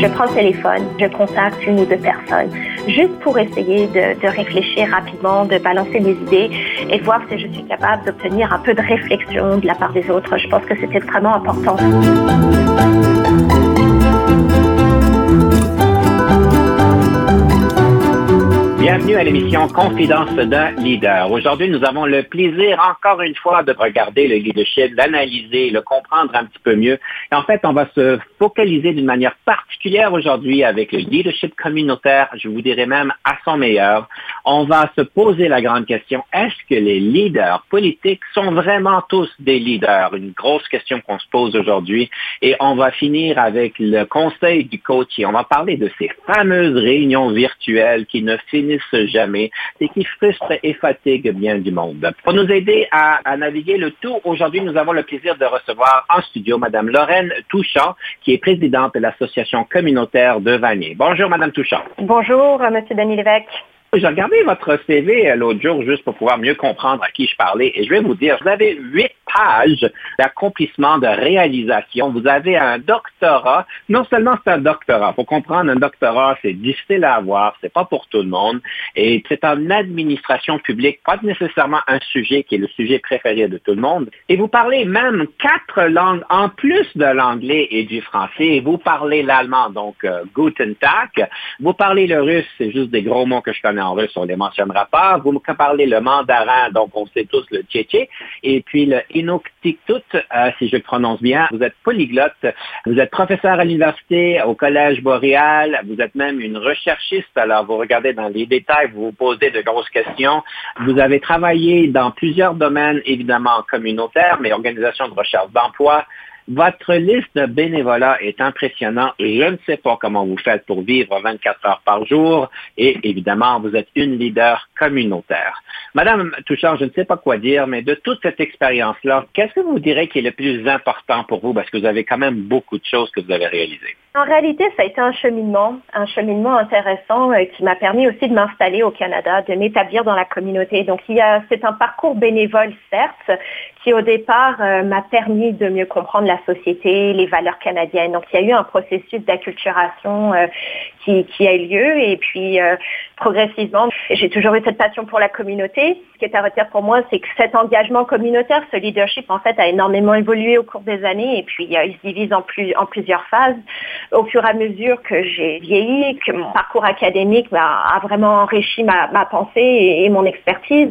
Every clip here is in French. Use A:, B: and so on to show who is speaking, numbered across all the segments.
A: Je prends le téléphone, je contacte une ou deux personnes, juste pour essayer de, réfléchir rapidement, de balancer des idées et voir si je suis capable d'obtenir un peu de réflexion de la part des autres. Je pense que c'est extrêmement important.
B: Bienvenue à l'émission Confidence d'un leader. Aujourd'hui, nous avons le plaisir encore une fois de regarder le leadership, d'analyser, le comprendre un petit peu mieux. Et en fait, on va se focaliser d'une manière particulière aujourd'hui avec le leadership communautaire, je vous dirais même à son meilleur. On va se poser la grande question, est-ce que les leaders politiques sont vraiment tous des leaders? Une grosse question qu'on se pose aujourd'hui. Et on va finir avec le conseil du coach et on va parler de ces fameuses réunions virtuelles qui ne finissent jamais et qui frustrent et fatiguent bien du monde. Pour nous aider à, à naviguer le tout, aujourd'hui, nous avons le plaisir de recevoir en studio Madame Lorraine Touchant, qui est présidente de l'Association communautaire de Vanier. Bonjour, Madame Touchant.
A: Bonjour, euh, Monsieur Denis Lévesque.
B: J'ai regardé votre CV l'autre jour juste pour pouvoir mieux comprendre à qui je parlais et je vais vous dire, vous avez huit d'accomplissement, de réalisation. Vous avez un doctorat. Non seulement c'est un doctorat. Pour comprendre, un doctorat, c'est difficile à avoir. C'est pas pour tout le monde. Et c'est en administration publique, pas nécessairement un sujet qui est le sujet préféré de tout le monde. Et vous parlez même quatre langues en plus de l'anglais et du français. vous parlez l'allemand, donc euh, Guten Tag. Vous parlez le russe, c'est juste des gros mots que je connais en russe, on les mentionnera pas. Vous parlez le mandarin, donc on sait tous le tchétché. Et puis le Euh, si je le prononce bien. Vous êtes polyglotte. Vous êtes professeur à l'université, au Collège Boréal. Vous êtes même une recherchiste. Alors, vous regardez dans les détails, vous vous posez de grosses questions. Vous avez travaillé dans plusieurs domaines, évidemment communautaires, mais organisation de recherche d'emploi, votre liste de bénévolat est impressionnante. Je ne sais pas comment vous faites pour vivre 24 heures par jour et évidemment, vous êtes une leader communautaire. Madame Touchard, je ne sais pas quoi dire, mais de toute cette expérience-là, qu'est-ce que vous direz qui est le plus important pour vous? Parce que vous avez quand même beaucoup de choses que vous avez réalisées?
A: En réalité, ça a été un cheminement, un cheminement intéressant euh, qui m'a permis aussi de m'installer au Canada, de m'établir dans la communauté. Donc, il y a, c'est un parcours bénévole, certes, qui au départ euh, m'a permis de mieux comprendre la société, les valeurs canadiennes. Donc, il y a eu un processus d'acculturation euh, qui, qui, a eu lieu et puis progressivement, j'ai toujours eu cette passion pour la communauté. Ce qui est à retenir pour moi, c'est que cet engagement communautaire, ce leadership, en fait, a énormément évolué au cours des années et puis il se divise en, plus, en plusieurs phases au fur et à mesure que j'ai vieilli, que mon parcours académique a vraiment enrichi ma, pensée et, mon expertise,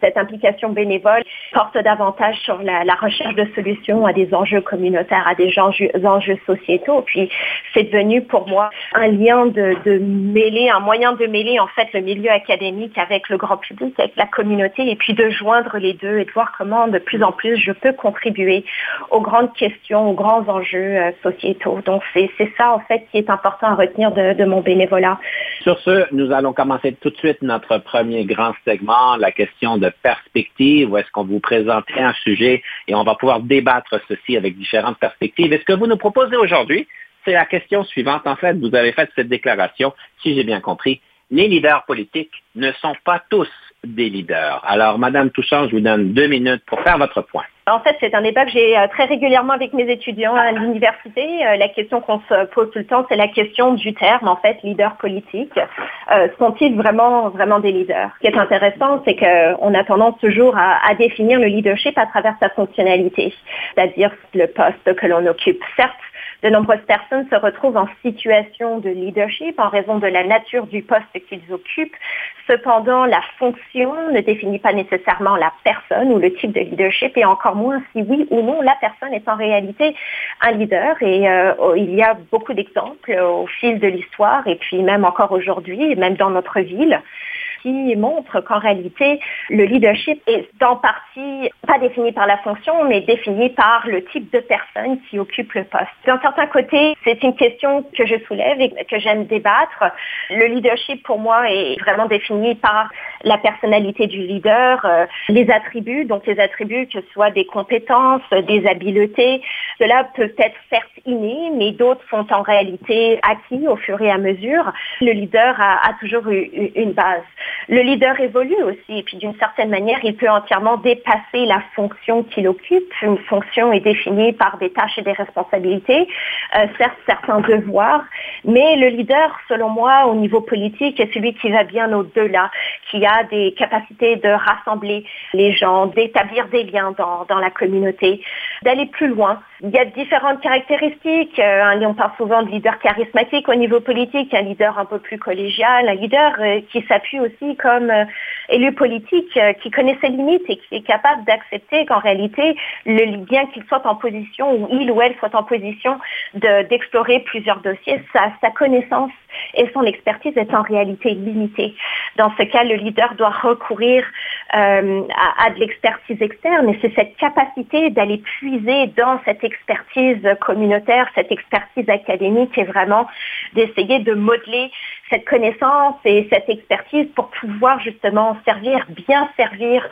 A: cette implication bénévole porte davantage sur la, la, recherche de solutions à des enjeux communautaires, à des enjeux, enjeux sociétaux. Puis c'est devenu pour moi un lien de, de, mêler, un moyen de mêler en fait le milieu académique avec le grand public, avec la communauté, et puis de joindre les deux et de voir comment de plus en plus je peux contribuer aux grandes questions, aux grands enjeux euh, sociétaux. Donc c'est ça en fait qui est important à retenir de, mon bénévolat.
B: Sur ce, nous allons commencer tout de suite notre premier grand segment, la question de perspective, où est-ce qu'on vous présenterait un sujet et on va pouvoir débattre ceci avec différentes perspectives. Et ce que vous nous proposez aujourd'hui, c'est la question suivante. En fait, vous avez fait cette déclaration, si j'ai bien compris, les leaders politiques ne sont pas tous des leaders. Alors, Madame Touchant, je vous donne deux minutes pour faire votre point.
A: En fait, c'est un débat que j'ai euh, très régulièrement avec mes étudiants à l'université. Euh, la question qu'on se pose tout le temps, c'est la question du terme, en fait, leader politique. Euh, sont-ils vraiment, vraiment des leaders? Ce qui est intéressant, c'est qu'on a tendance toujours à, à, définir le leadership à travers sa fonctionnalité, c'est-à-dire le poste que l'on occupe. Certes, de nombreuses personnes se retrouvent en situation de leadership en raison de la nature du poste qu'ils occupent. Cependant, la fonction ne définit pas nécessairement la personne ou le type de leadership et encore moins si oui ou non la personne est en réalité un leader. Et euh, il y a beaucoup d'exemples au fil de l'histoire et puis même encore aujourd'hui, même dans notre ville qui montrent qu'en réalité, le leadership est en partie pas défini par la fonction, mais défini par le type de personne qui occupe le poste. D'un certain côté, c'est une question que je soulève et que j'aime débattre. Le leadership, pour moi, est vraiment défini par la personnalité du leader, euh, les attributs, donc les attributs que ce soit des compétences, des habiletés. Cela peut être certes innés, mais d'autres sont en réalité acquis au fur et à mesure. Le leader a toujours eu une base. Le leader évolue aussi, et puis d'une certaine manière, il peut entièrement dépasser la fonction qu'il occupe. Une fonction est définie par des tâches et des responsabilités, euh, certes certains devoirs, mais le leader, selon moi, au niveau politique, est celui qui va bien au-delà, qui a des capacités de rassembler les gens, d'établir des liens dans, dans la communauté, d'aller plus loin. Il y a différentes caractéristiques. Euh, on parle souvent de leader charismatique au niveau politique, un leader un peu plus collégial, un leader euh, qui s'appuie aussi comme euh, élu politique, qui connaît ses limites et qui est capable d'accepter qu'en réalité, le, bien qu'il soit en position, ou il ou elle soit en position d'explorer plusieurs dossiers, sa, sa connaissance et son expertise est en réalité limitée. Dans ce cas, le leader doit recourir euh, à, à, de l'expertise externe et c'est cette capacité d'aller puiser dans cette expertise communautaire, cette expertise académique et vraiment d'essayer de modeler cette connaissance et cette expertise pour pouvoir justement servir, bien servir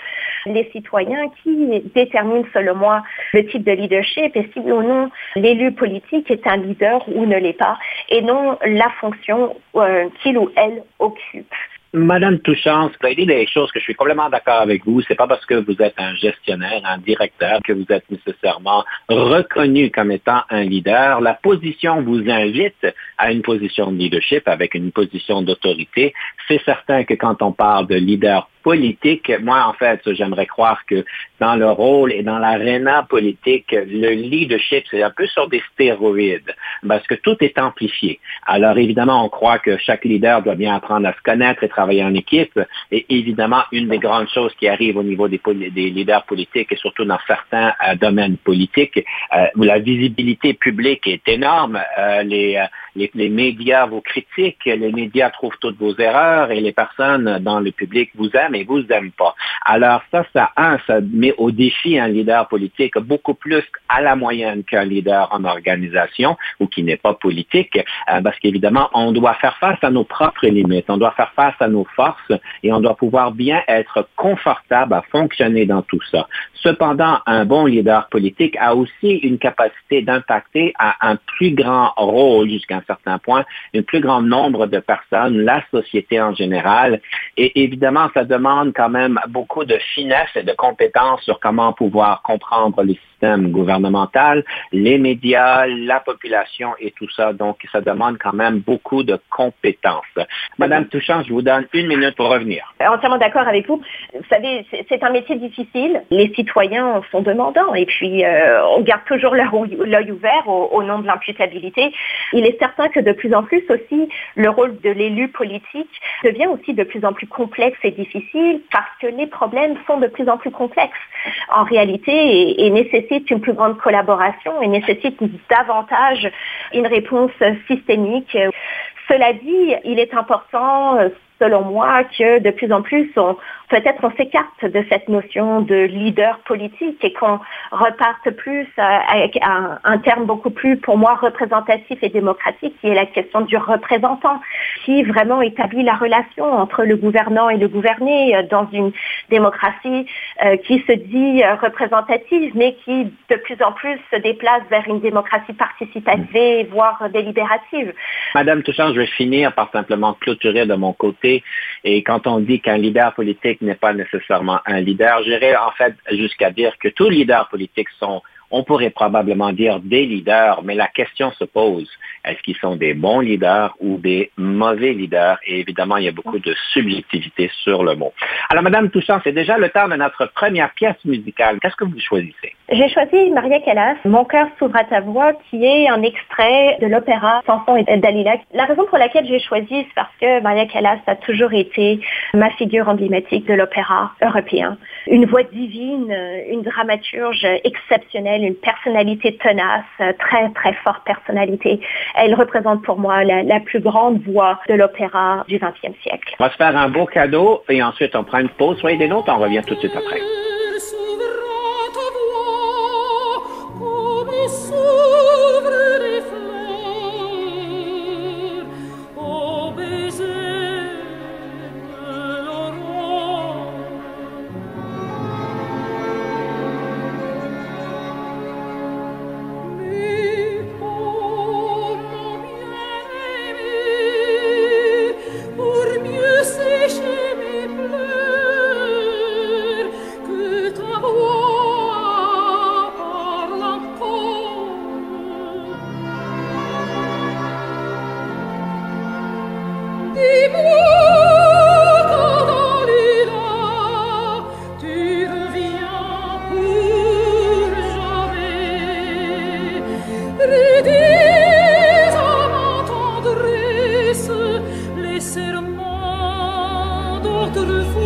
A: les citoyens qui déterminent selon moi le type de leadership et si ou non l'élu politique est un leader ou ne l'est pas et non la fonction euh, qu'il ou elle occupe.
B: Madame Touchance, vous avez dit des choses que je suis complètement d'accord avec vous. C'est pas parce que vous êtes un gestionnaire, un directeur, que vous êtes nécessairement reconnu comme étant un leader. La position vous invite à une position de leadership avec une position d'autorité. C'est certain que quand on parle de leader politique, moi, en fait, j'aimerais croire que dans le rôle et dans l'aréna politique, le leadership, c'est un peu sur des stéroïdes, parce que tout est amplifié. Alors, évidemment, on croit que chaque leader doit bien apprendre à se connaître et travailler en équipe. Et évidemment, une des grandes choses qui arrive au niveau des, leaders politiques, et surtout dans certains euh, domaines politiques, euh, où la visibilité publique est énorme, euh, les les, médias vous critiquent, les médias trouvent toutes vos erreurs et les personnes dans le public vous aiment et vous aiment pas. Alors ça, ça, un, ça met au défi un leader politique beaucoup plus à la moyenne qu'un leader en organisation ou qui n'est pas politique, euh, parce qu'évidemment, on doit faire face à nos propres limites, on doit faire face à nos forces et on doit pouvoir bien être confortable à fonctionner dans tout ça. Cependant, un bon leader politique a aussi une capacité d'impacter à un plus grand rôle jusqu'à certain point, un plus grand nombre de personnes, la société en général. Et évidemment, ça demande quand même beaucoup de finesse et de compétences sur comment pouvoir comprendre les système gouvernemental, les médias, la population et tout ça. Donc, ça demande quand même beaucoup de compétences. Madame Touchant, je vous donne une minute pour revenir.
A: Entièrement d'accord avec vous. Vous savez, c'est un métier difficile. Les citoyens sont demandants et puis euh, on garde toujours l'œil ouvert au, au, nom de l'imputabilité. Il est certain que de plus en plus aussi, le rôle de l'élu politique devient aussi de plus en plus complexe et difficile parce que les problèmes sont de plus en plus complexes en réalité et, et nécessaires nécessite une plus grande collaboration et nécessite davantage une réponse systémique. Cela dit, il est important, selon moi, que de plus en plus, on, peut-être on s'écarte de cette notion de leader politique et qu'on reparte plus avec un, terme beaucoup plus, pour moi, représentatif et démocratique, qui est la question du représentant, qui vraiment établit la relation entre le gouvernant et le gouverné dans une démocratie euh, qui se dit euh, représentative, mais qui de plus en plus se déplace vers une démocratie participative, voire délibérative.
B: Madame Touchant, je vais finir par simplement clôturer de mon côté. Et quand on dit qu'un leader politique n'est pas nécessairement un leader, j'irais en fait jusqu'à dire que tous les leaders politiques sont on pourrait probablement dire des leaders, mais la question se pose, est-ce qu'ils sont des bons leaders ou des mauvais leaders? Et évidemment, il y a beaucoup de subjectivité sur le mot. Alors, Madame Toussaint, c'est déjà le temps de notre première pièce musicale. Qu'est-ce que vous choisissez?
A: J'ai choisi Maria Callas, Mon cœur s'ouvre à ta voix, qui est un extrait de l'opéra Samson et Dalila. La raison pour laquelle j'ai choisi, c'est parce que Maria Callas a toujours été ma figure emblématique de l'opéra européen. Une voix divine, une dramaturge exceptionnelle personnel, une personnalité tenace, très très forte personnalité. Elle représente pour moi la, la plus grande voix de l'opéra du 20e siècle.
B: On va se faire un beau cadeau et ensuite on prend une pause. Soyez des nôtres, on revient tout de suite après.
C: durur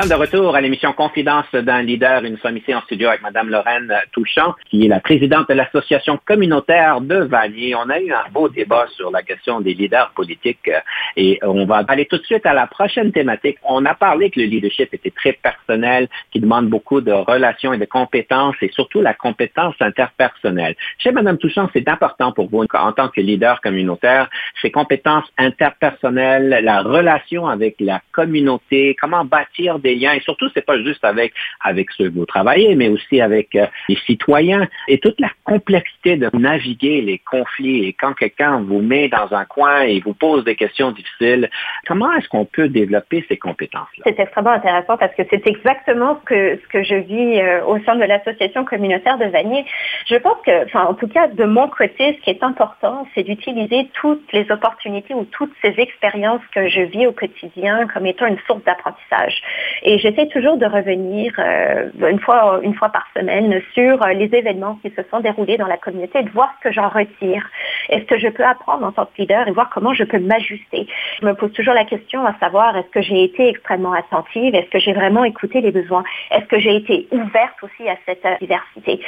B: sommes de retour à l'émission Confidence d'un leader et nous sommes ici en studio avec Mme Lorraine Touchant, qui est la présidente de l'Association communautaire de Vanier. On a eu un beau débat sur la question des leaders politiques et on va aller tout de suite à la prochaine thématique. On a parlé que le leadership était très personnel, qui demande beaucoup de relations et de compétences et surtout la compétence interpersonnelle. Chez Mme Touchant, c'est important pour vous en tant que leader communautaire, ces compétences interpersonnelles, la relation avec la communauté, comment bâtir des Et surtout, c'est pas juste avec, avec ceux que vous travaillez, mais aussi avec euh, les citoyens et toute la complexité de naviguer les conflits. Et quand quelqu'un vous met dans un coin et vous pose des questions difficiles, comment est-ce qu'on peut développer ces compétences-là?
A: C'est extrêmement intéressant parce que c'est exactement ce que, ce que je vis euh, au sein de l'association communautaire de Vanier. Je pense que, enfin, en tout cas, de mon côté, ce qui est important, c'est d'utiliser toutes les opportunités ou toutes ces expériences que je vis au quotidien comme étant une source d'apprentissage. Et j'essaie toujours de revenir euh, une fois, une fois par semaine sur euh, les événements qui se sont déroulés dans la communauté et de voir ce que j'en retire. Est-ce que je peux apprendre en tant que leader et voir comment je peux m'ajuster? Je me pose toujours la question à savoir est-ce que j'ai été extrêmement attentive, est-ce que j'ai vraiment écouté les besoins, est-ce que j'ai été ouverte aussi à cette euh, diversité?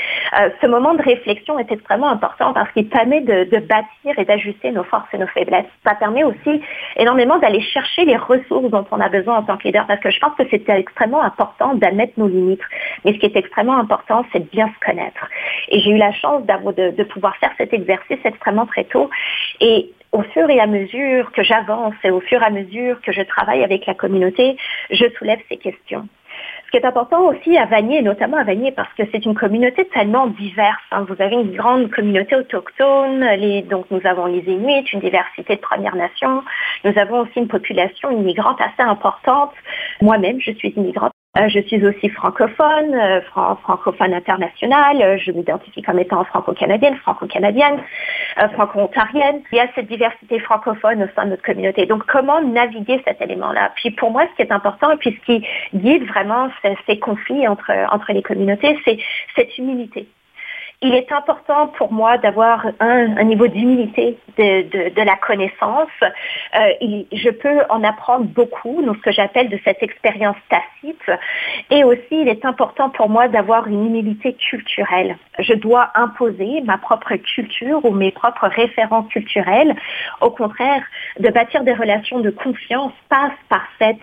A: ce moment de réflexion est extrêmement important parce qu'il permet de, de bâtir et d'ajuster nos forces et nos faiblesses. Ça permet aussi énormément d'aller chercher les ressources dont on a besoin en tant que leader parce que je pense que c'est extrêmement important d'admettre nos limites. Mais ce qui est extrêmement important, c'est de bien se connaître. Et j'ai eu la chance de pouvoir faire cet exercice extrêmement très tôt. Et au fur et à mesure que j'avance et au fur et à mesure que je travaille avec la communauté, je soulève ces questions. Qui est important aussi à Vanier, notamment à Vanier, parce que c'est une communauté tellement diverse. Hein. Vous avez une grande communauté autochtone, donc nous avons les Inuits, une diversité de Premières Nations. Nous avons aussi une population immigrante assez importante. Moi-même, je suis immigrante je suis aussi francophone, euh, francophone internationale, euh, je m'identifie comme étant franco-canadienne, franco-canadienne, franco-ontarienne. Il y a cette diversité francophone au sein de notre communauté. Donc comment naviguer cet élément-là? Puis pour moi, ce qui est important, et puis ce qui guide vraiment ces, ces conflits entre, entre les communautés, c'est cette humilité il est important pour moi d'avoir un, niveau d'humilité de, la connaissance. Euh, je peux en apprendre beaucoup, donc ce que j'appelle de cette expérience tacite. Et aussi, il est important pour moi d'avoir une humilité culturelle. Je dois imposer ma propre culture ou mes propres références culturelles. Au contraire, de bâtir des relations de confiance passe par cette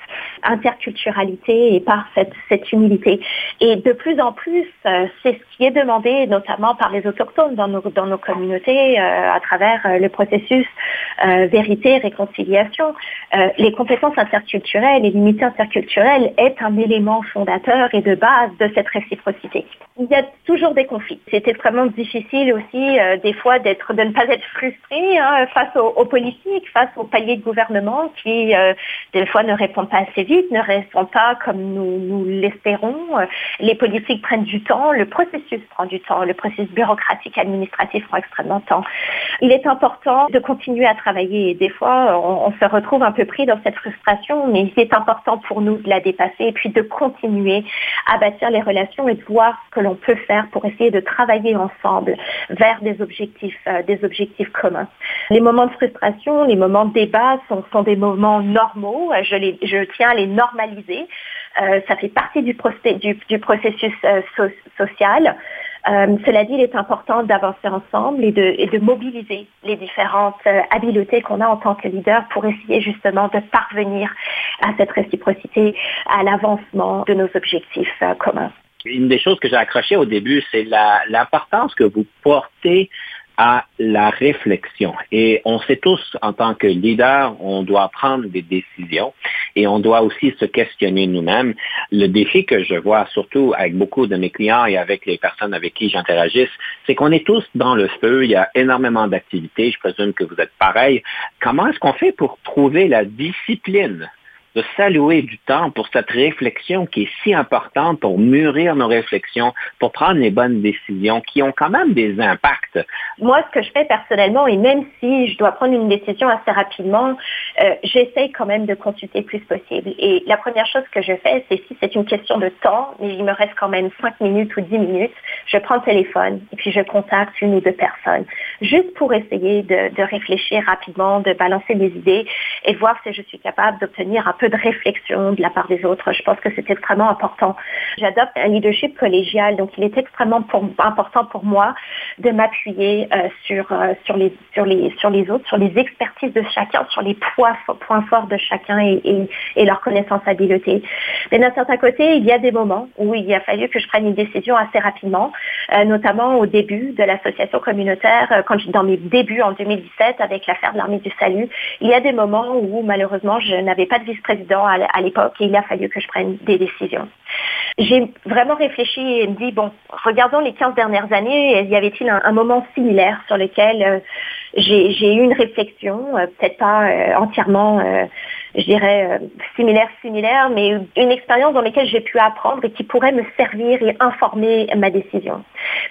A: interculturalité et par cette, humilité. Et de plus en plus, euh, c'est ce qui est demandé, notamment par les autochtones dans nos, dans nos communautés euh, à travers euh, le processus euh, vérité, réconciliation. les compétences interculturelles et l'unité interculturelle est un élément fondateur et de base de cette réciprocité. Il y a toujours des conflits. C'est extrêmement difficile aussi des fois de ne pas être frustré hein, face aux, politiques, face aux paliers de gouvernement qui des fois ne répondent pas assez vite, ne répondent pas comme nous, l'espérons. Les politiques prennent du temps, le processus prend du temps, le processus bureaucratiques et administratifs prend extrêmement de temps. Il est important de continuer à travailler. Des fois, on, se retrouve un peu pris dans cette frustration, mais c'est important pour nous de la dépasser et puis de continuer à bâtir les relations et de voir ce que l'on peut faire pour essayer de travailler ensemble vers des objectifs, euh, des objectifs communs. Les moments de frustration, les moments de débat sont, des moments normaux. Je, les, je tiens à les normaliser. Euh, ça fait partie du, processus euh, social. Euh, cela dit, il est important d'avancer ensemble et de, mobiliser les différentes euh, habiletés qu'on a en tant que leader pour essayer justement de parvenir à cette réciprocité, à l'avancement de nos objectifs euh, communs.
B: Une des choses que j'ai accrochées au début, c'est l'importance que vous portez à la réflexion. Et on sait tous, en tant que leader, on doit prendre des décisions et on doit aussi se questionner nous-mêmes. Le défi que je vois, surtout avec beaucoup de mes clients et avec les personnes avec qui j'interagisse, c'est qu'on est tous dans le feu. Il y a énormément d'activités. Je présume que vous êtes pareil. Comment est-ce qu'on fait pour trouver la discipline de s'allouer du temps pour cette réflexion qui est si importante pour mûrir nos réflexions, pour prendre les bonnes décisions qui ont quand même des impacts.
A: Moi, ce que je fais personnellement, et même si je dois prendre une décision assez rapidement, euh, j'essaie quand même de consulter le plus possible. Et la première chose que je fais, c'est si c'est une question de temps, mais il me reste quand même 5 minutes ou 10 minutes, je prends le téléphone et puis je contacte une ou deux personnes, juste pour essayer de, de réfléchir rapidement, de balancer mes idées et voir si je suis capable d'obtenir un peu de réflexion de la part des autres. Je pense que c'est extrêmement important. J'adopte un leadership collégial, donc il est extrêmement important pour moi de m'appuyer euh, sur, euh, sur, les, sur, les, sur les autres, sur les expertises de chacun, sur les points, forts de chacun et, et, et leur connaissance habileté. Mais d'un certain côté, il y a des moments où il a fallu que je prenne une décision assez rapidement, euh, notamment au début de l'association communautaire, dans mes débuts en 2017 avec l'affaire de l'armée du salut. Il y a des moments où malheureusement je n'avais pas de vice-président à l'époque et il a fallu que je prenne des décisions. J'ai vraiment réfléchi et me dit, bon, regardons les 15 dernières années, y avait-il un, moment similaire sur lequel euh, j'ai eu une réflexion, euh, peut-être pas euh, entièrement je dirais, euh, similaire, similaire, mais une expérience dans laquelle j'ai pu apprendre et qui pourrait me servir et informer ma décision.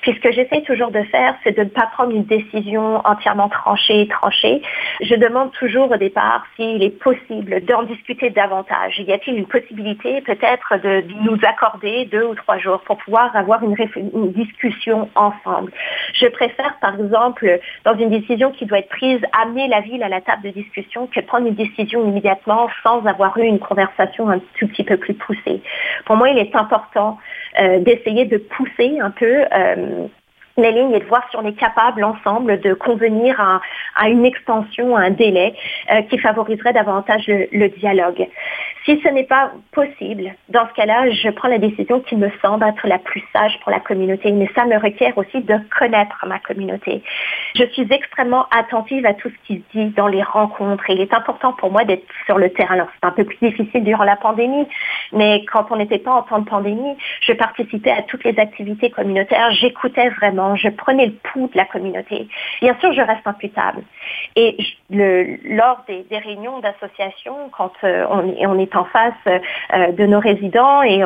A: Puis ce que j'essaie toujours de faire, c'est de ne pas prendre une décision entièrement tranchée, tranchée. Je demande toujours au départ s'il est possible d'en discuter davantage. Y a-t-il une possibilité peut-être de nous accorder deux ou trois jours pour pouvoir avoir une, une discussion ensemble? Je préfère, par exemple, dans une décision qui doit être prise, amener la ville à la table de discussion que prendre une décision immédiatement sans avoir eu une conversation un tout petit peu plus poussée. Pour moi, il est important euh, d'essayer de pousser un peu euh, les lignes et de voir si on est capable ensemble de convenir à, une extension, à un délai euh, qui favoriserait davantage le dialogue. Si ce n'est pas possible, dans ce cas-là, je prends la décision qui me semble être la plus sage pour la communauté. Mais ça me requiert aussi de connaître ma communauté. Je suis extrêmement attentive à tout ce qui se dit dans les rencontres. Il est important pour moi d'être sur le terrain. Alors, c'est un peu plus difficile durant la pandémie, mais quand on n'était pas en temps de pandémie, je participais à toutes les activités communautaires. J'écoutais vraiment. Je prenais le pouls de la communauté. Bien sûr, je reste imputable. Et lors des, réunions d'association, quand euh, on est en face euh, de nos résidents et,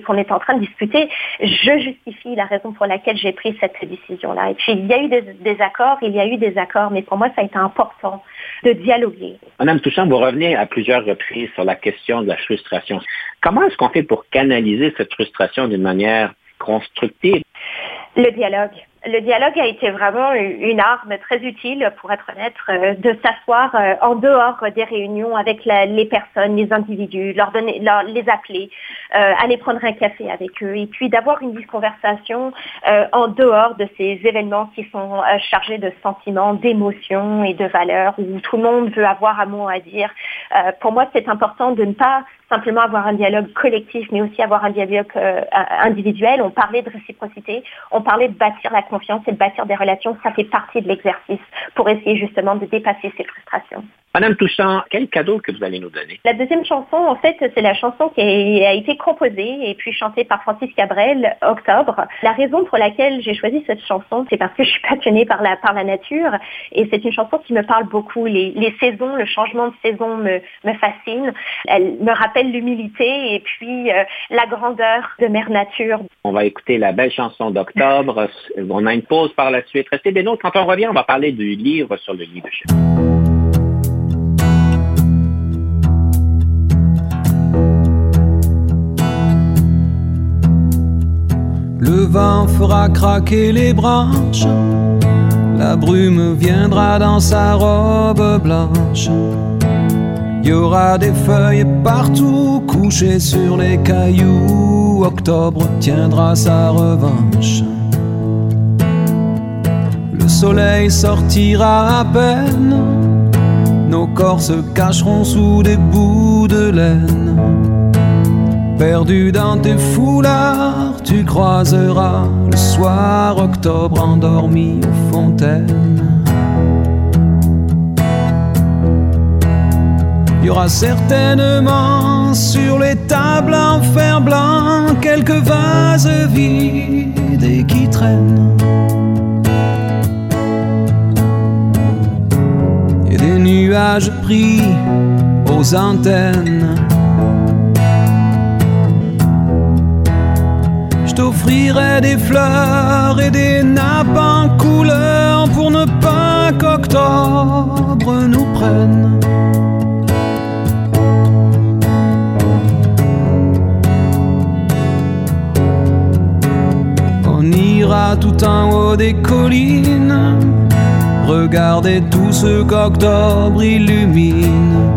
A: qu'on est en train de discuter, je justifie la raison pour laquelle j'ai pris cette décision-là. Et puis, il y a eu des, accords, il y a eu des accords, mais pour moi, ça a été important de dialoguer.
B: Madame Touchant, vous revenez à plusieurs reprises sur la question de la frustration. Comment est-ce qu'on fait pour canaliser cette frustration d'une manière constructive?
A: Le dialogue le dialogue a été vraiment une arme très utile, pour être honnête, euh, de s'asseoir euh, en dehors des réunions avec les personnes, les individus, leur donner, les appeler, euh, aller prendre un café avec eux, et puis d'avoir une conversation en dehors de ces événements qui sont chargés de sentiments, d'émotions et de valeurs, où tout le monde veut avoir un mot à dire. pour moi, c'est important de ne pas simplement avoir un dialogue collectif, mais aussi avoir un dialogue individuel. On parlait de réciprocité, on parlait de bâtir la confiance et de bâtir des relations, ça fait partie de l'exercice pour essayer justement de dépasser ces frustrations.
B: Madame Touchant, quel cadeau que vous allez nous donner?
A: La deuxième chanson, en fait, c'est la chanson qui a été composée et puis chantée par Francis Cabrel, Octobre. La raison pour laquelle j'ai choisi cette chanson, c'est parce que je suis passionnée par la, par la nature et c'est une chanson qui me parle beaucoup. Les, saisons, le changement de saison me, me fascine. Elle me rappelle l'humilité et puis euh, la grandeur de Mère Nature.
B: On va écouter la belle chanson d'Octobre. On a une pause par la suite. Restez bien autres. Quand on revient, on va parler du livre sur le leadership.
D: Le vent fera craquer les branches, la brume viendra dans sa robe blanche. Il y aura des feuilles partout couchées sur les cailloux. Octobre tiendra sa revanche. Le soleil sortira à peine, nos corps se cacheront sous des bouts de laine. Perdu dans tes foulards, tu croiseras le soir octobre endormi aux fontaines. Il y aura certainement sur les tables en fer blanc quelques vases vides et qui traînent. Et des nuages pris aux antennes. Je t'offrirai des fleurs et des nappes en couleur pour ne pas qu'octobre nous prenne. On ira tout en haut des collines, regarder tout ce qu'octobre illumine.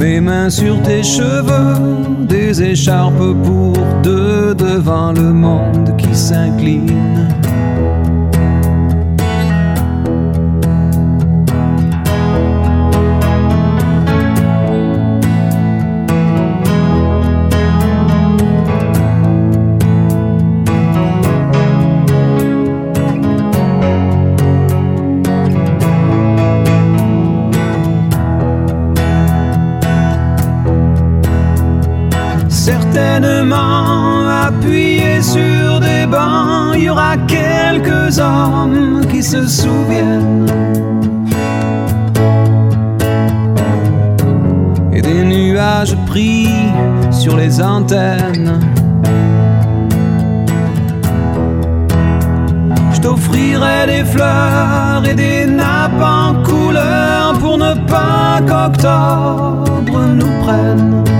D: Mes mains sur tes cheveux, des écharpes pour deux devant le monde qui s'incline. Hommes qui se souviennent. Et des nuages pris sur les antennes. Je t'offrirai des fleurs et des nappes en couleur pour ne pas qu'octobre nous prenne.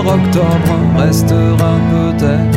D: Octobre restera peut-être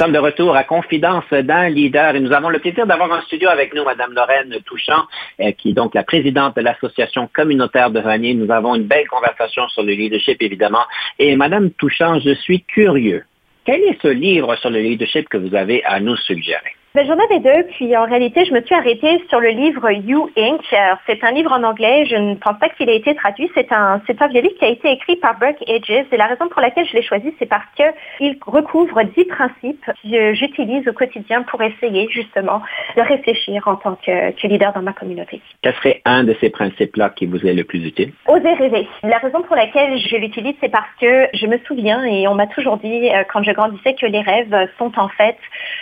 B: sommes de retour à Confidence d'un leader et nous avons le plaisir d'avoir en studio avec nous Madame Lorraine Touchant, euh, qui est donc la présidente de l'association communautaire de Vanier. Nous avons une belle conversation sur le leadership, évidemment. Et Madame Touchant, je suis curieux. Quel est ce livre sur le leadership que vous avez à nous suggérer?
A: Ben, j'en avais deux, puis en réalité, je me suis arrêtée sur le livre You Inc. C'est un livre en anglais, je ne pense pas qu'il ait été traduit. C'est un, c'est un vieux livre qui a été écrit par Burke Edges. Et la raison pour laquelle je l'ai choisi, c'est parce qu'il recouvre dix principes que j'utilise au quotidien pour essayer justement de réfléchir en tant que, que leader dans ma communauté.
B: Quel serait un de ces principes-là qui vous est le plus utile?
A: Oser rêver. La raison pour laquelle je l'utilise, c'est parce que je me souviens et on m'a toujours dit euh, quand je grandissais que les rêves sont en fait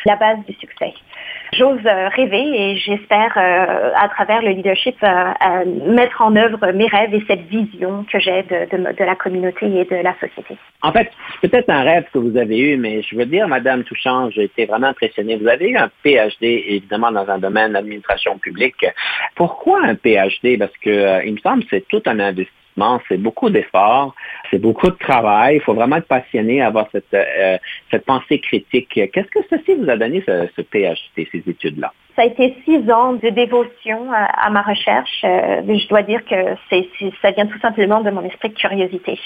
A: la base du succès. J'ose euh, rêver et j'espère, euh, à travers le leadership, euh, mettre en œuvre mes rêves et cette vision que j'ai de, de, la communauté et de la société.
B: En fait, c'est peut-être un rêve que vous avez eu, mais je veux dire, Madame Touchant, j'ai été vraiment impressionné. Vous avez eu un PhD, évidemment, dans un domaine d'administration publique. Pourquoi un PhD? Parce que il me semble que c'est tout un investissement c'est beaucoup d'efforts, c'est beaucoup de travail. Il faut vraiment être passionné, avoir cette, euh, cette pensée critique. Qu'est-ce que ceci vous a donné, ce, ce ces études-là?
A: Ça a été six ans de dévotion à, ma recherche. Euh, je dois dire que c'est, ça vient tout simplement de mon esprit de curiosité.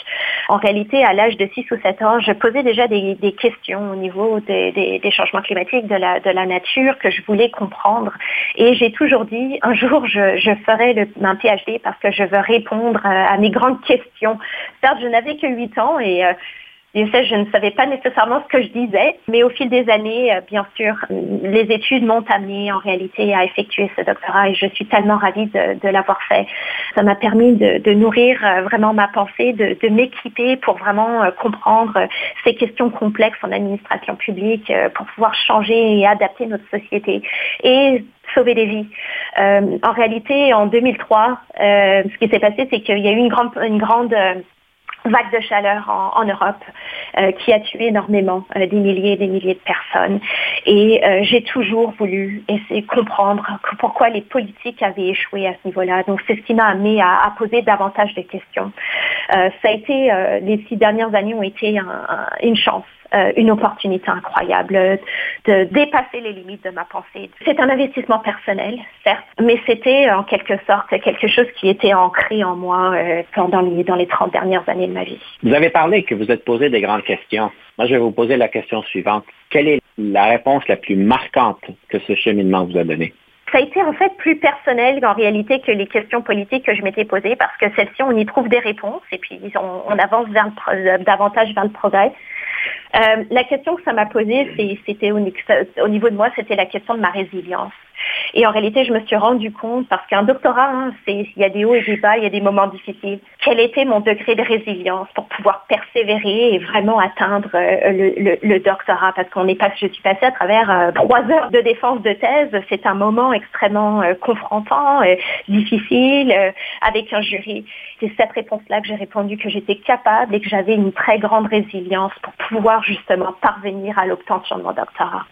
A: En réalité, à l'âge de 6 ou 7 ans, je posais déjà des, questions au niveau des, changements climatiques, de la, de la nature que je voulais comprendre. Et j'ai toujours dit, un jour, je, ferai le, un PhD parce que je veux répondre à, mes grandes questions. Certes, je n'avais que 8 ans et euh, je ne savais pas nécessairement ce que je disais, mais au fil des années, euh, bien sûr, les études m'ont amené en réalité à effectuer ce doctorat et je suis tellement ravie de, l'avoir fait. Ça m'a permis de, nourrir euh, vraiment ma pensée, de, m'équiper pour vraiment euh, comprendre ces questions complexes en administration publique, pour pouvoir changer et adapter notre société et sauver des vies. en réalité, en 2003, ce qui s'est passé, c'est qu'il y a eu une grande, une grande vague de chaleur en, Europe euh, qui a tué énormément euh, des milliers et des milliers de personnes. Et euh, j'ai toujours voulu essayer de comprendre pourquoi les politiques avaient échoué à ce niveau-là. Donc c'est ce qui m'a amené à, poser davantage de questions. ça a été, les six dernières années ont été une chance euh, une opportunité incroyable de dépasser les limites de ma pensée. C'est un investissement personnel, certes, mais c'était en quelque sorte quelque chose qui était ancré en moi euh, pendant les, dans les 30 dernières années de ma vie.
B: Vous avez parlé que vous êtes posé des grandes questions. Moi, je vais vous poser la question suivante. Quelle est la réponse la plus marquante que ce cheminement vous a donnée?
A: ça a été en fait plus personnel en réalité que les questions politiques que je m'étais posées parce que celles-ci, on y trouve des réponses et puis on, avance davantage vers le progrès. Euh, la question que ça m'a posée, c'était au, niveau de moi, c'était la question de ma résilience. Et en réalité, je me suis rendu compte, parce qu'un doctorat, hein, il y a des hauts et des bas, il y a des moments difficiles, quel était mon degré de résilience pour pouvoir persévérer et vraiment atteindre euh, le, doctorat, parce qu'on est pas, je suis passée à travers euh, trois heures de défense de thèse. C'est un moment extrêmement confrontant, difficile, avec un jury. C'est cette réponse-là que j'ai répondu que j'étais capable et que j'avais une très grande résilience pour pouvoir justement parvenir à l'obtention de mon doctorat.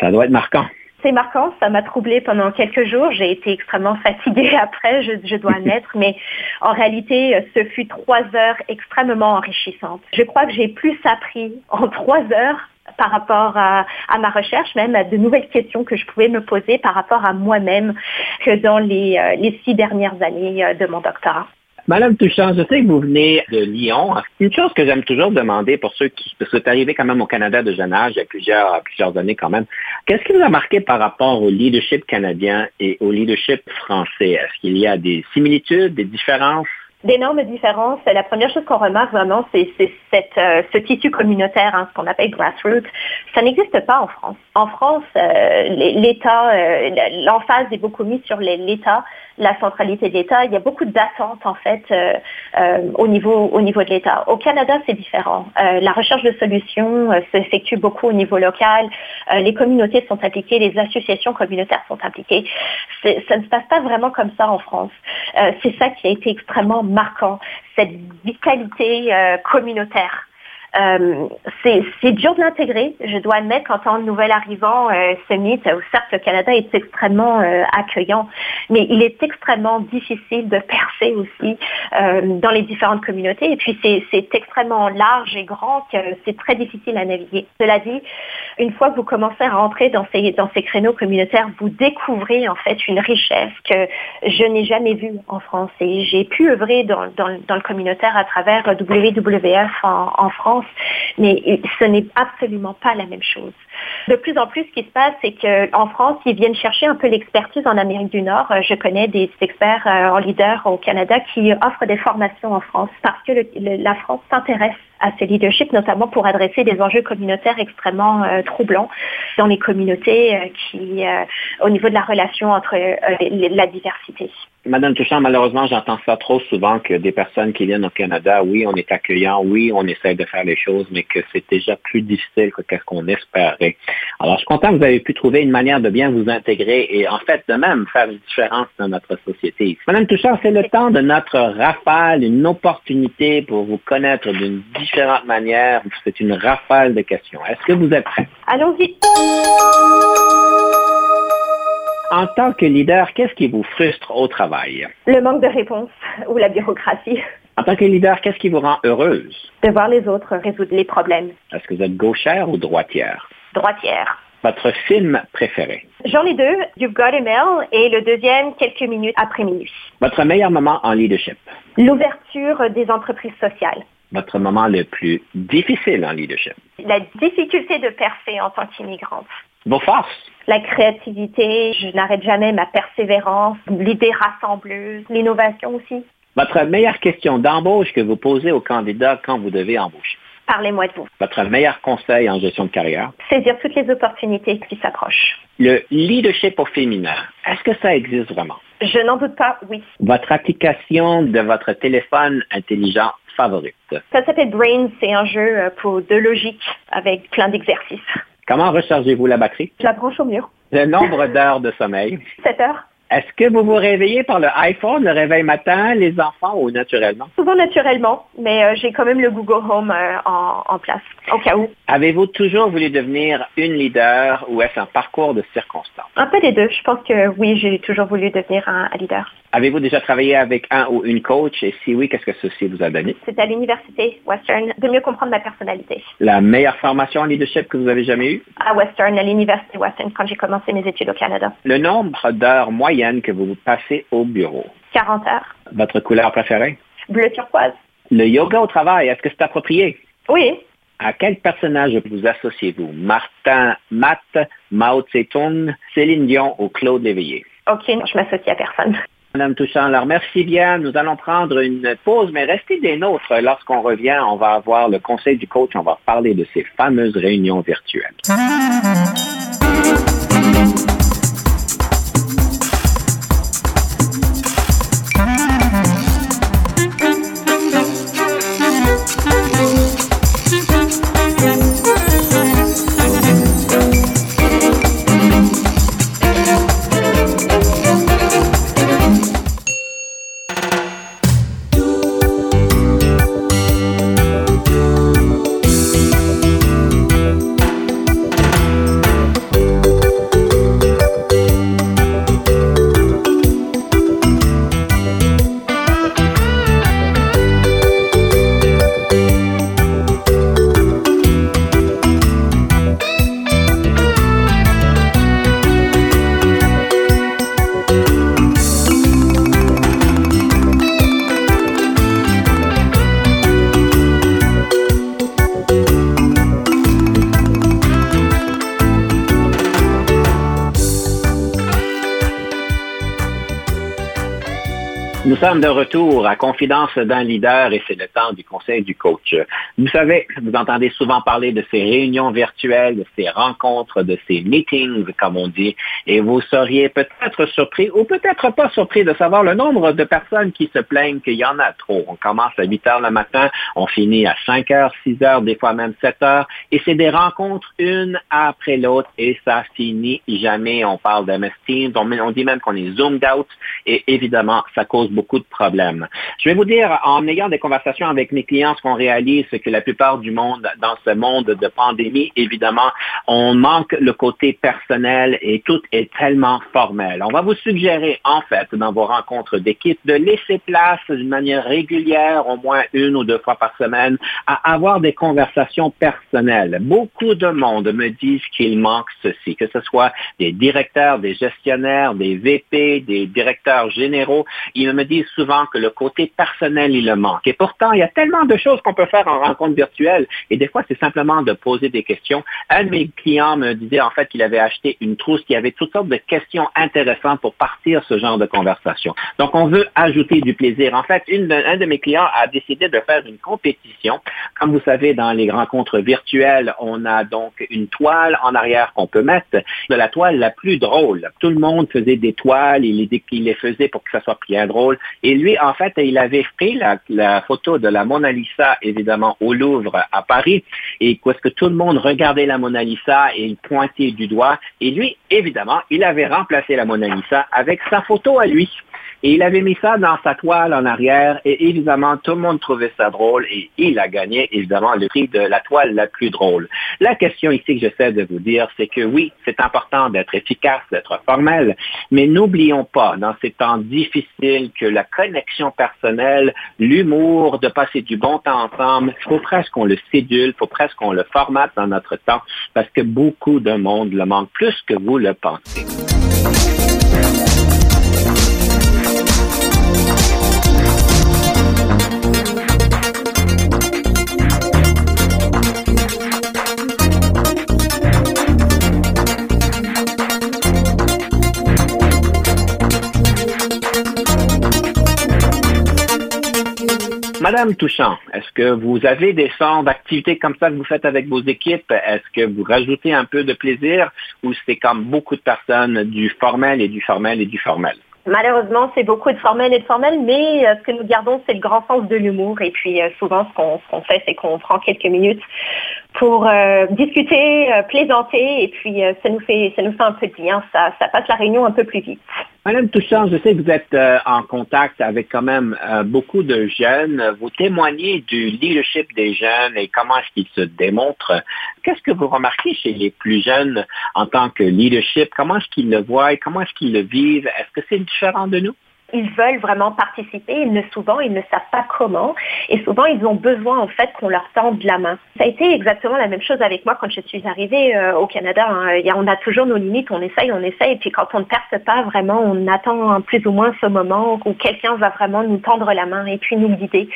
B: Ça doit être marquant.
A: C'est marquant, ça m'a troublée pendant quelques jours. J'ai été extrêmement fatiguée après, je, dois admettre, mais en réalité, ce fut trois heures extrêmement enrichissantes. Je crois que j'ai plus appris en trois heures par rapport à, ma recherche, même à de nouvelles questions que je pouvais me poser par rapport à moi-même que dans les euh, six dernières années euh, de mon doctorat.
B: Madame Touchant, je sais que vous venez de Lyon. Une chose que j'aime toujours demander pour ceux qui, parce que arrivé quand même au Canada de jeune âge, il y a plusieurs, plusieurs années quand même. Qu'est-ce qui vous a marqué par rapport au leadership canadien et au leadership français? Est-ce qu'il y a des similitudes, des différences?
A: d'énormes différences. La première chose qu'on remarque vraiment, c'est euh, ce tissu communautaire, hein, ce qu'on appelle grassroots. Ça n'existe pas en France. En France, euh, l'État, euh, l'emphase est beaucoup mise sur l'État la centralité de l'État. Il y a beaucoup d'attentes en fait euh, euh, au niveau au niveau de l'État. Au Canada, c'est différent. Euh, la recherche de solutions s'effectue beaucoup au niveau local. les communautés sont impliquées, les associations communautaires sont impliquées. Ça ne se passe pas vraiment comme ça en France. c'est ça qui a été extrêmement marquant, cette vitalité communautaire. Euh, c'est dur de l'intégrer. Je dois admettre qu'en tant que nouvel arrivant, euh, ce mythe, euh, certes, le Canada est extrêmement accueillant, mais il est extrêmement difficile de percer aussi dans les différentes communautés. Et puis, c'est extrêmement large et grand que c'est très difficile à naviguer. Cela dit, une fois que vous commencez à rentrer dans ces, créneaux communautaires, vous découvrez en fait une richesse que je n'ai jamais vue en France. Et j'ai pu œuvrer dans, le communautaire à travers WWF en, en France mais ce n'est absolument pas la même chose. De plus en plus, ce qui se passe, c'est qu'en France, ils viennent chercher un peu l'expertise en Amérique du Nord. Je connais des experts euh, en leader au Canada qui offrent des formations en France parce que la France s'intéresse à ce leadership, notamment pour adresser des enjeux communautaires extrêmement euh, troublants dans les communautés euh, qui, au niveau de la relation entre la diversité.
B: Madame Touchant, malheureusement, j'entends ça trop souvent que des personnes qui viennent au Canada, oui, on est accueillant, oui, on essaie de faire les choses, mais que c'est déjà plus difficile que ce qu'on espérait. Alors, je suis content que vous avez pu trouver une manière de bien vous intégrer et, en fait, de même faire une différence dans notre société. Madame Touchant, c'est le temps de notre rafale, une opportunité pour vous connaître d'une différente manière. C'est une rafale de questions. Est-ce que vous êtes prêts?
A: Allons-y.
B: En tant que leader, qu'est-ce qui vous frustre au travail?
A: Le manque de réponse ou la bureaucratie.
B: En tant que leader, qu'est-ce qui vous rend heureuse?
A: De voir les autres résoudre les problèmes.
B: Est-ce que vous êtes gauchère ou droitière?
A: Droitière.
B: Votre film préféré?
A: J'en ai deux, You've Got a Mail et le deuxième, quelques minutes après minuit.
B: Votre meilleur moment en leadership?
A: L'ouverture des entreprises sociales.
B: Votre moment le plus difficile en leadership?
A: La difficulté de percer en tant qu'immigrante.
B: Vos forces?
A: La créativité, je n'arrête jamais ma persévérance, l'idée rassembleuse, l'innovation aussi.
B: Votre meilleure question d'embauche que vous posez aux candidats quand vous devez embaucher?
A: Parlez-moi de vous.
B: Votre meilleur conseil en gestion de carrière?
A: Saisir toutes les opportunités qui s'approchent.
B: Le leadership au féminin, est-ce que ça existe vraiment?
A: Je n'en doute pas, oui.
B: Votre application de votre téléphone intelligent favorite?
A: Ça s'appelle Brains, c'est un jeu euh, pour de logique avec plein d'exercices.
B: Comment rechargez-vous la batterie?
A: Je la branche au mur.
B: Le nombre d'heures de sommeil?
A: 7 heures.
B: Est-ce que vous vous réveillez par le iPhone, le réveil matin, les enfants ou naturellement?
A: Souvent naturellement, mais euh, j'ai quand même le Google Home euh, en, place, au cas où.
B: Avez-vous toujours voulu devenir une leader ou est-ce un parcours de circonstances?
A: Un peu des deux. Je pense que oui, j'ai toujours voulu devenir un leader.
B: Avez-vous déjà travaillé avec un ou une coach? Et si oui, qu'est-ce que ceci vous a donné?
A: C'est à l'université Western, de mieux comprendre ma personnalité.
B: La meilleure formation en leadership que vous avez jamais eue?
A: À Western, à l'université Western, quand j'ai commencé mes études au Canada.
B: Le nombre d'heures moyennes que vous passez au bureau?
A: 40 heures.
B: Votre couleur préférée?
A: Bleu turquoise.
B: Le yoga au travail, est-ce que c'est approprié?
A: Oui.
B: À quel personnage vous associez-vous? Martin Matt, Mao Tse-tung, Céline Dion ou Claude Léveillé?
A: OK, je m'associe à personne.
B: Madame Touchant, alors merci bien. Nous allons prendre une pause, mais restez des nôtres. Lorsqu'on revient, on va avoir le conseil du coach. On va parler de ces fameuses réunions virtuelles. Nous sommes de retour à Confidence d'un leader et c'est le temps du conseil du coach. Vous savez, vous entendez souvent parler de ces réunions virtuelles, de ces rencontres, de ces meetings, comme on dit, et vous seriez peut-être surpris ou peut-être pas surpris de savoir le nombre de personnes qui se plaignent qu'il y en a trop. On commence à 8 heures le matin, on finit à 5 heures, 6 heures, des fois même 7 heures, et c'est des rencontres une après l'autre et ça finit jamais. On parle de Teams, on, on dit même qu'on est zoomed out et évidemment, ça cause beaucoup de problèmes. Je vais vous dire, en ayant des conversations avec mes clients, ce qu'on réalise, c'est que la plupart du monde, dans ce monde de pandémie, évidemment, on manque le côté personnel et tout est tellement formel. On va vous suggérer, en fait, dans vos rencontres d'équipe, de laisser place d'une manière régulière, au moins une ou deux fois par semaine, à avoir des conversations personnelles. Beaucoup de monde me disent qu'il manque ceci, que ce soit des directeurs, des gestionnaires, des VP, des directeurs généraux. Ils me disent souvent que le côté personnel, il le manque. Et pourtant, il y a tellement de choses qu'on peut faire en rencontre virtuelle. Et des fois, c'est simplement de poser des questions. Un de mes clients me disait en fait qu'il avait acheté une trousse qui avait toutes sortes de questions intéressantes pour partir ce genre de conversation. Donc, on veut ajouter du plaisir. En fait, une un de mes clients a décidé de faire une compétition. Comme vous savez, dans les rencontres virtuelles, on a donc une toile en arrière qu'on peut mettre de la toile la plus drôle. Tout le monde faisait des toiles, il les, il les faisait pour que ça soit bien drôle. Et lui, en fait, il avait pris la, photo de la Mona Lisa, évidemment, au Louvre à Paris, et parce tout le monde regardait la Mona Lisa et il pointait du doigt. Et lui, évidemment, il avait remplacé la Mona Lisa avec sa photo à lui. Et il avait mis ça dans sa toile en arrière et évidemment, tout le monde trouvait ça drôle et il a gagné évidemment le prix de la toile la plus drôle. La question ici que j'essaie de vous dire, c'est que oui, c'est important d'être efficace, d'être formel, mais n'oublions pas dans ces temps difficiles que la connexion personnelle, l'humour, de passer du bon temps ensemble, il faut presque qu'on le sédule, il faut presque qu'on le formate dans notre temps parce que beaucoup de monde le manque plus que vous le pensez. Madame Touchant, est-ce que vous avez des sortes d'activités comme ça que vous faites avec vos équipes? Est-ce que vous rajoutez un peu de plaisir ou c'est comme beaucoup de personnes du formel et du formel et du formel?
A: Malheureusement, c'est beaucoup de formel et de formel, mais euh, ce que nous gardons, c'est le grand sens de l'humour. Et puis, euh, souvent, ce qu'on fait, c'est qu'on prend quelques minutes pour euh, discuter, plaisanter, et puis ça nous fait un peu de bien. Ça passe la réunion un peu plus vite.
B: Madame Touchant, je sais que vous êtes euh, en contact avec quand même euh, beaucoup de jeunes. Vous témoignez du leadership des jeunes et comment est-ce qu'ils se démontrent. Qu'est-ce que vous remarquez chez les plus jeunes en tant que leadership? Comment est-ce qu'ils le voient? Comment est-ce qu'ils le vivent? Est-ce que c'est différent de nous?
A: Ils veulent vraiment participer, ils ne souvent ils ne savent pas comment et souvent ils ont besoin en fait qu'on leur tende la main. Ça a été exactement la même chose avec moi quand je suis arrivée euh, au Canada. Hein. On a toujours nos limites, on essaye, on essaye et puis quand on ne perce pas vraiment, on attend plus ou moins ce moment où quelqu'un va vraiment nous tendre la main et puis nous guider.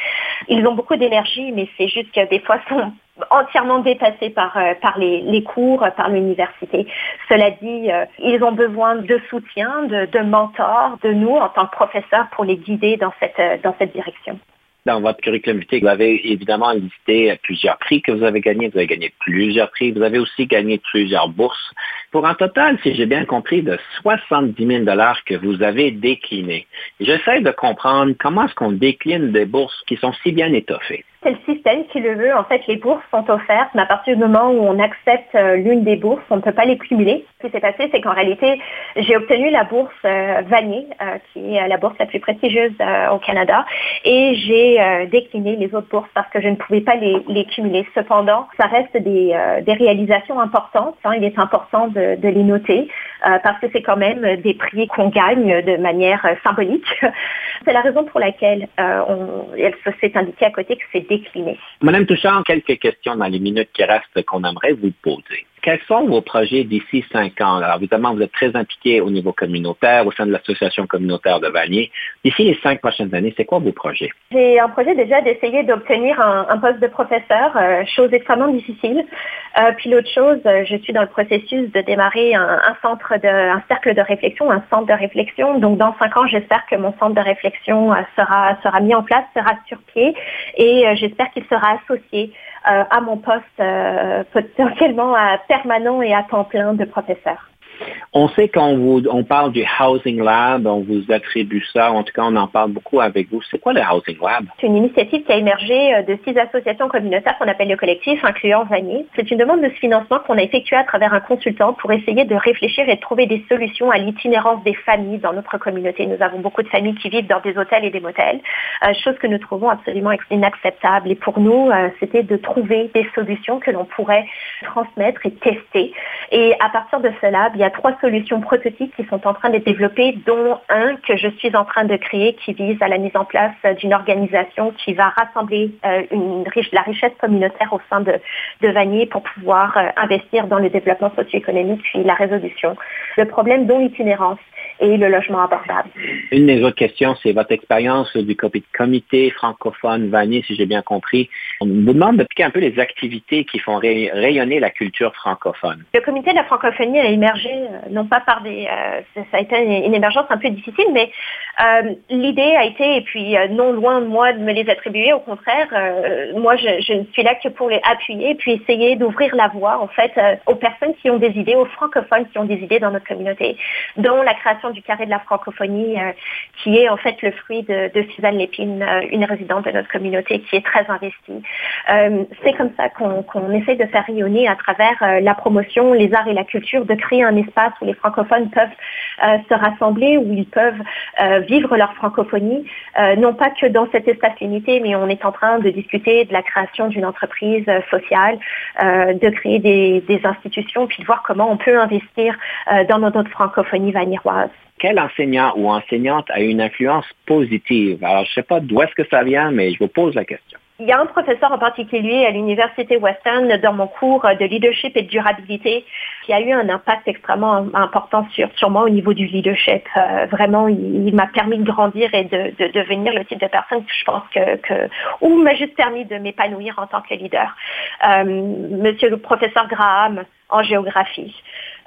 A: Ils ont beaucoup d'énergie mais c'est juste que des fois entièrement dépassés par, euh, par les, cours, par l'université. Cela dit, euh, ils ont besoin de soutien, de, de mentors, de nous en tant que professeurs pour les guider dans cette, euh, dans cette direction.
B: Dans votre curriculum vitae, vous avez évidemment listé plusieurs prix que vous avez gagnés. Vous avez gagné plusieurs prix. Vous avez aussi gagné plusieurs bourses pour un total, si j'ai bien compris, de 70 000 dollars que vous avez déclinés. J'essaie de comprendre comment est-ce qu'on décline des bourses qui sont si bien étoffées.
A: C'est le système qui le veut. En fait, les bourses sont offertes, mais à partir du moment où on accepte euh, l'une des bourses, on ne peut pas les cumuler. Ce qui s'est passé, c'est qu'en réalité, j'ai obtenu la bourse euh, Vanier, euh, qui est la bourse la plus prestigieuse au Canada, et j'ai décliné les autres bourses parce que je ne pouvais pas les, cumuler. Cependant, ça reste des, réalisations importantes. Hein. Il est important de, les noter parce que c'est quand même des prix qu'on gagne de manière symbolique. c'est la raison pour laquelle on, elle s'est indiqué à côté que c'est
B: Madame Touchard, quelques questions dans les minutes qui restent qu'on aimerait vous poser. Quels sont vos projets d'ici cinq ans? Alors, évidemment, vous êtes très impliqué au niveau communautaire, au sein de l'Association communautaire de Vanier. D'ici les cinq prochaines années, c'est quoi vos projets?
A: J'ai un projet déjà d'essayer d'obtenir un, poste de professeur, euh, chose extrêmement difficile. Euh, puis l'autre chose, euh, je suis dans le processus de démarrer un, centre de, un cercle de réflexion, un centre de réflexion. Donc, dans cinq ans, j'espère que mon centre de réflexion sera, sera mis en place, sera sur pied et j'espère qu'il sera associé à mon poste potentiellement à permanent et à temps plein de professeurs.
B: On sait qu'on on parle du Housing Lab, on vous attribue ça, en tout cas on en parle beaucoup avec vous. C'est quoi le Housing Lab?
A: C'est une initiative qui a émergé euh, de six associations communautaires qu'on appelle le collectif, incluant Vanier. C'est une demande de financement qu'on a effectuée à travers un consultant pour essayer de réfléchir et de trouver des solutions à l'itinérance des familles dans notre communauté. Nous avons beaucoup de familles qui vivent dans des hôtels et des motels, euh, chose que nous trouvons absolument inacceptable. Et pour nous, euh, c'était de trouver des solutions que l'on pourrait transmettre et tester. Et à partir de y a trois solutions prototypes qui sont en train d'être développées, dont un que je suis en train de créer qui vise à la mise en place d'une organisation qui va rassembler euh, une la richesse communautaire au sein de, de Vanier pour pouvoir euh, investir dans le développement socio-économique puis la résolution. Le problème dont l'itinérance et le logement abordable.
B: Une des autres questions, c'est votre expérience du comité francophone Vanier, si j'ai bien compris. On vous demande de piquer un peu les activités qui font rayonner la culture francophone.
A: Le comité de la francophonie a émergé, non pas par des... Euh, ça a été une émergence un peu difficile, mais euh, l'idée a été, et puis non loin de moi de me les attribuer, au contraire, moi je, ne suis là que pour les appuyer, puis essayer d'ouvrir la voie en fait aux personnes qui ont des idées, aux francophones qui ont des idées dans notre communauté, dont la création du carré de la francophonie, euh, qui est en fait le fruit de, Suzanne Lépine, euh, une résidente de notre communauté qui est très investie. Euh, c'est comme ça qu'on essaie de faire rayonner à travers la promotion, les arts et la culture, de créer un espace où les francophones peuvent se rassembler, où ils peuvent vivre leur francophonie, non pas que dans cet espace limité, mais on est en train de discuter de la création d'une entreprise sociale, de créer des, des, institutions, puis de voir comment on peut investir dans notre francophonie vaniroise
B: quel enseignant ou enseignante a une influence positive? Alors, je ne sais pas d'où est-ce que ça vient, mais je vous pose la question.
A: Il y a un professeur en particulier à l'Université Western dans mon cours de leadership et de durabilité qui a eu un impact extrêmement important sur, sur moi au niveau du leadership. Euh, vraiment, il, m'a permis de grandir et de, devenir le type de personne que je pense que, que ou m'a juste permis de m'épanouir en tant que leader. Euh, monsieur le professeur Graham en géographie.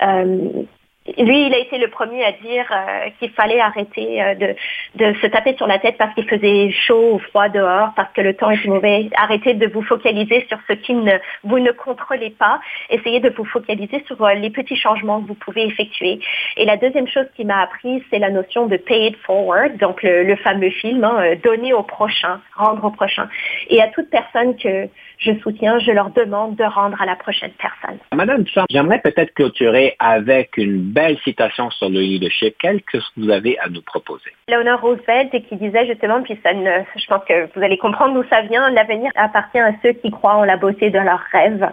A: Euh, lui, il a été le premier à dire euh, qu'il fallait arrêter euh, de, se taper sur la tête parce qu'il faisait chaud ou froid dehors, parce que le temps était mauvais. Arrêtez de vous focaliser sur ce qui ne, vous ne contrôlez pas. Essayez de vous focaliser sur euh, les petits changements que vous pouvez effectuer. Et la deuxième chose qui m'a appris, c'est la notion de pay it forward, donc le, fameux film, hein, donner au prochain, rendre au prochain. Et à toute personne que je soutiens, je leur demande de rendre à la prochaine personne.
B: Madame Duchamp, j'aimerais peut-être clôturer avec une belle citation sur le leadership. Quelle que vous avez à nous proposer?
A: Léonore Roosevelt qui disait justement, puis ça je pense que vous allez comprendre d'où ça vient, l'avenir appartient à ceux qui croient en la beauté de leurs rêves.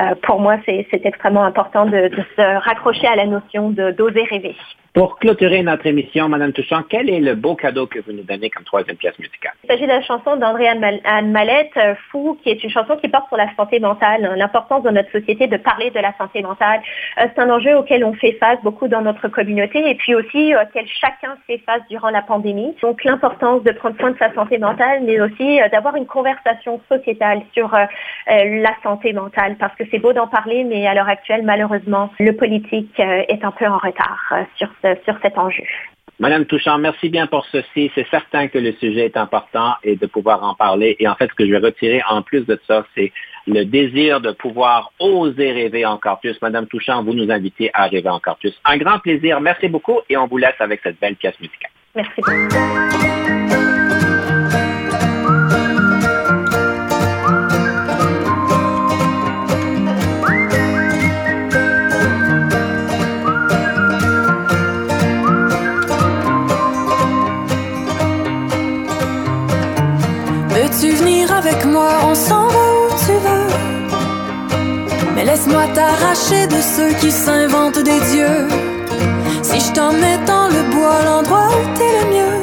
A: Euh, pour moi, c'est extrêmement important de, de se raccrocher à la notion d'oser rêver.
B: Pour clôturer notre émission, Madame Touchant, quel est le beau cadeau que vous nous donnez comme troisième pièce musicale?
A: Il s'agit de la chanson d'André Anne Mallette, euh, Fou, qui est une chanson qui porte sur la santé mentale, hein, l'importance dans notre société de parler de la santé mentale. Euh, c'est un enjeu auquel on fait face beaucoup dans notre communauté et puis aussi auquel chacun fait face durant la pandémie. Donc l'importance de prendre soin de sa santé mentale, mais aussi euh, d'avoir une conversation sociétale sur la santé mentale, parce que c'est beau d'en parler, mais à l'heure actuelle, malheureusement, le politique est un peu en retard sur sur cet enjeu.
B: Madame Touchant, merci bien pour ceci. C'est certain que le sujet est important et de pouvoir en parler. Et en fait, ce que je vais retirer en plus de ça, c'est le désir de pouvoir oser rêver encore plus. Madame Touchant, vous nous invitez à rêver encore plus. Un grand plaisir. Merci beaucoup et on vous laisse avec cette belle pièce musicale.
A: Merci
D: on s'en va où tu veux. Mais laisse-moi t'arracher de ceux qui s'inventent des dieux. Si je t'emmène dans le bois, l'endroit où t'es le mieux.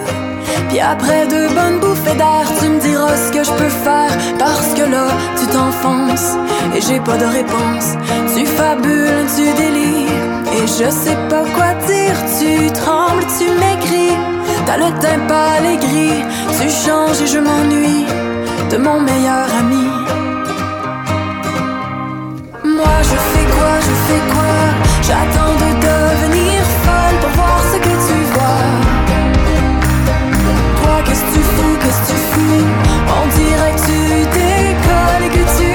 D: Puis après deux bonnes bouffées d'air, tu me diras ce que je peux faire. Parce que là, tu t'enfonces et j'ai pas de réponse. Tu fabules, tu délires et je sais pas quoi dire. Tu trembles, tu m'écris. T'as le teint pâle et. Tu changes et je m'ennuie de mon meilleur ami. Moi je fais quoi, je fais quoi? J'attends de devenir folle pour voir ce que tu vois. Toi qu'est-ce que tu fous, qu'est-ce que tu fous? On dirait que tu décolles et que tu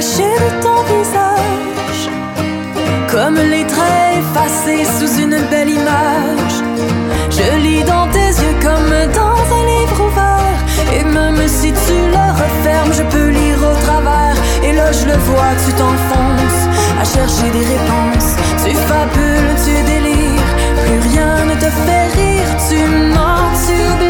D: de ton visage, comme les traits effacés sous une belle image. Je lis dans tes yeux comme dans un livre ouvert, et même si tu le refermes, je peux lire au travers. Et là je le vois, tu t'enfonces à chercher des réponses. Tu fabules, tu délires, plus rien ne te fait rire. Tu mens, tu oublies,